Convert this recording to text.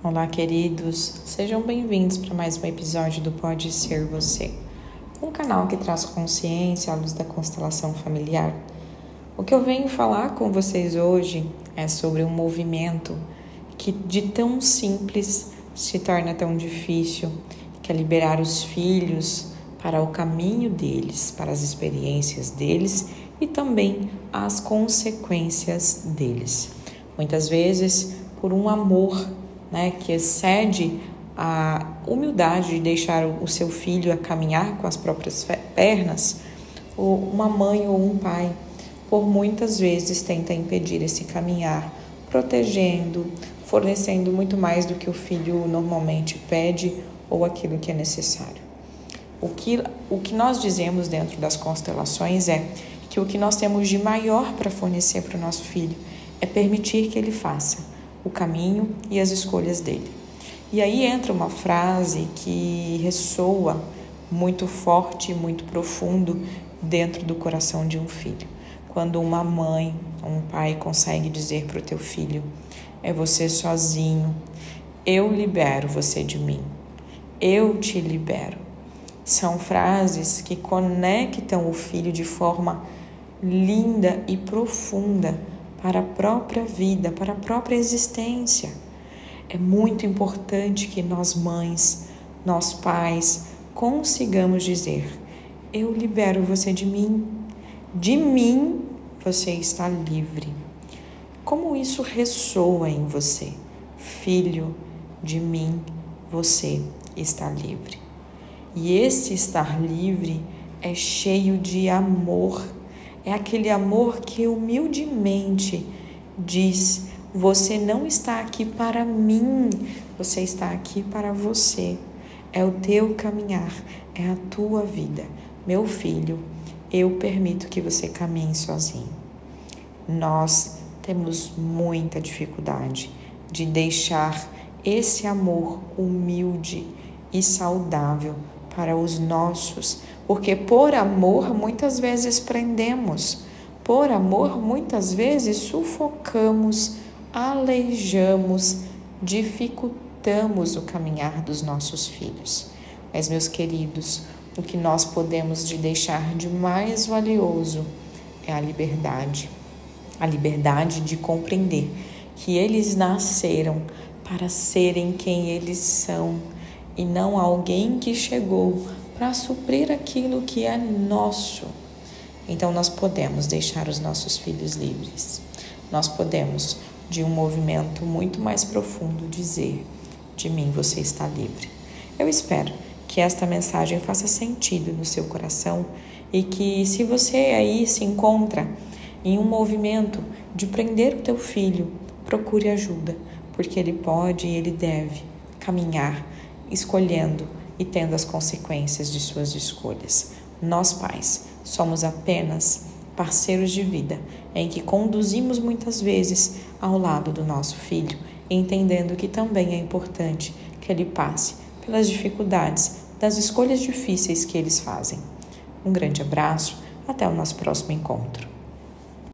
Olá, queridos, sejam bem-vindos para mais um episódio do Pode Ser Você, um canal que traz consciência à luz da constelação familiar. O que eu venho falar com vocês hoje é sobre um movimento que de tão simples se torna tão difícil, que é liberar os filhos para o caminho deles, para as experiências deles e também as consequências deles. Muitas vezes, por um amor né, que excede a humildade de deixar o seu filho a caminhar com as próprias pernas, uma mãe ou um pai, por muitas vezes tenta impedir esse caminhar, protegendo, fornecendo muito mais do que o filho normalmente pede ou aquilo que é necessário. O que, o que nós dizemos dentro das constelações é que o que nós temos de maior para fornecer para o nosso filho é permitir que ele faça o caminho e as escolhas dele. E aí entra uma frase que ressoa muito forte, muito profundo dentro do coração de um filho. Quando uma mãe, um pai consegue dizer para o teu filho: é você sozinho, eu libero você de mim, eu te libero. São frases que conectam o filho de forma linda e profunda para a própria vida, para a própria existência. É muito importante que nós mães, nós pais, consigamos dizer: Eu libero você de mim, de mim você está livre. Como isso ressoa em você? Filho, de mim você está livre. E esse estar livre é cheio de amor é aquele amor que humildemente diz: Você não está aqui para mim, você está aqui para você. É o teu caminhar, é a tua vida. Meu filho, eu permito que você caminhe sozinho. Nós temos muita dificuldade de deixar esse amor humilde e saudável para os nossos, porque por amor muitas vezes prendemos, por amor muitas vezes sufocamos, aleijamos, dificultamos o caminhar dos nossos filhos. Mas, meus queridos, o que nós podemos de deixar de mais valioso é a liberdade. A liberdade de compreender que eles nasceram para serem quem eles são e não alguém que chegou para suprir aquilo que é nosso. Então nós podemos deixar os nossos filhos livres. Nós podemos, de um movimento muito mais profundo, dizer: De mim você está livre. Eu espero que esta mensagem faça sentido no seu coração e que, se você aí se encontra em um movimento de prender o teu filho, procure ajuda, porque ele pode e ele deve caminhar escolhendo e tendo as consequências de suas escolhas. Nós, pais, somos apenas parceiros de vida em que conduzimos muitas vezes ao lado do nosso filho, entendendo que também é importante que ele passe pelas dificuldades das escolhas difíceis que eles fazem. Um grande abraço, até o nosso próximo encontro.